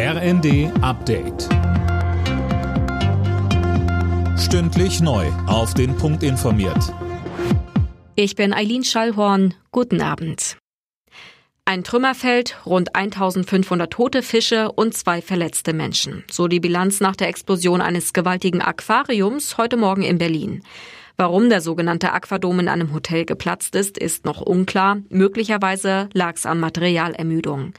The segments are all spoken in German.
RND Update. Stündlich neu. Auf den Punkt informiert. Ich bin Eileen Schallhorn. Guten Abend. Ein Trümmerfeld, rund 1500 tote Fische und zwei verletzte Menschen. So die Bilanz nach der Explosion eines gewaltigen Aquariums heute Morgen in Berlin. Warum der sogenannte Aquadom in einem Hotel geplatzt ist, ist noch unklar. Möglicherweise lag es an Materialermüdung.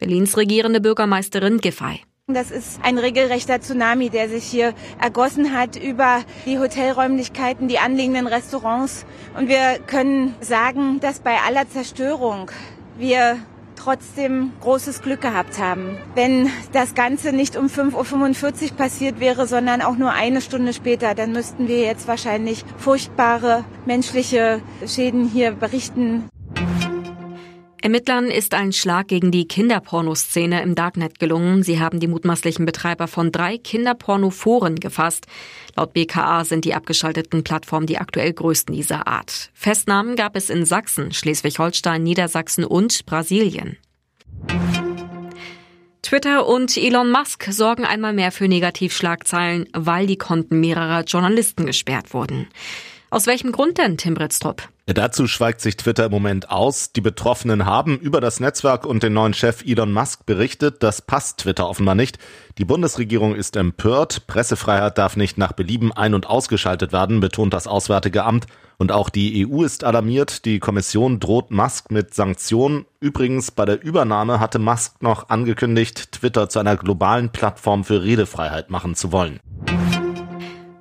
Berlins regierende Bürgermeisterin Giffey. Das ist ein regelrechter Tsunami, der sich hier ergossen hat über die Hotelräumlichkeiten, die anliegenden Restaurants. Und wir können sagen, dass bei aller Zerstörung wir trotzdem großes Glück gehabt haben. Wenn das Ganze nicht um 5.45 Uhr passiert wäre, sondern auch nur eine Stunde später, dann müssten wir jetzt wahrscheinlich furchtbare menschliche Schäden hier berichten. Ermittlern ist ein Schlag gegen die Kinderpornoszene im Darknet gelungen. Sie haben die mutmaßlichen Betreiber von drei Kinderpornoforen gefasst. Laut BKA sind die abgeschalteten Plattformen die aktuell größten dieser Art. Festnahmen gab es in Sachsen, Schleswig-Holstein, Niedersachsen und Brasilien. Twitter und Elon Musk sorgen einmal mehr für Negativschlagzeilen, weil die Konten mehrerer Journalisten gesperrt wurden. Aus welchem Grund denn, Tim Britztrup? Dazu schweigt sich Twitter im Moment aus. Die Betroffenen haben über das Netzwerk und den neuen Chef Elon Musk berichtet. Das passt Twitter offenbar nicht. Die Bundesregierung ist empört. Pressefreiheit darf nicht nach Belieben ein- und ausgeschaltet werden, betont das Auswärtige Amt. Und auch die EU ist alarmiert. Die Kommission droht Musk mit Sanktionen. Übrigens, bei der Übernahme hatte Musk noch angekündigt, Twitter zu einer globalen Plattform für Redefreiheit machen zu wollen.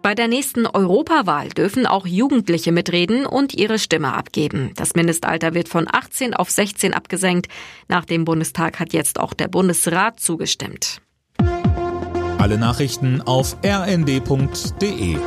Bei der nächsten Europawahl dürfen auch Jugendliche mitreden und ihre Stimme abgeben. Das Mindestalter wird von 18 auf 16 abgesenkt. Nach dem Bundestag hat jetzt auch der Bundesrat zugestimmt. Alle Nachrichten auf rnd.de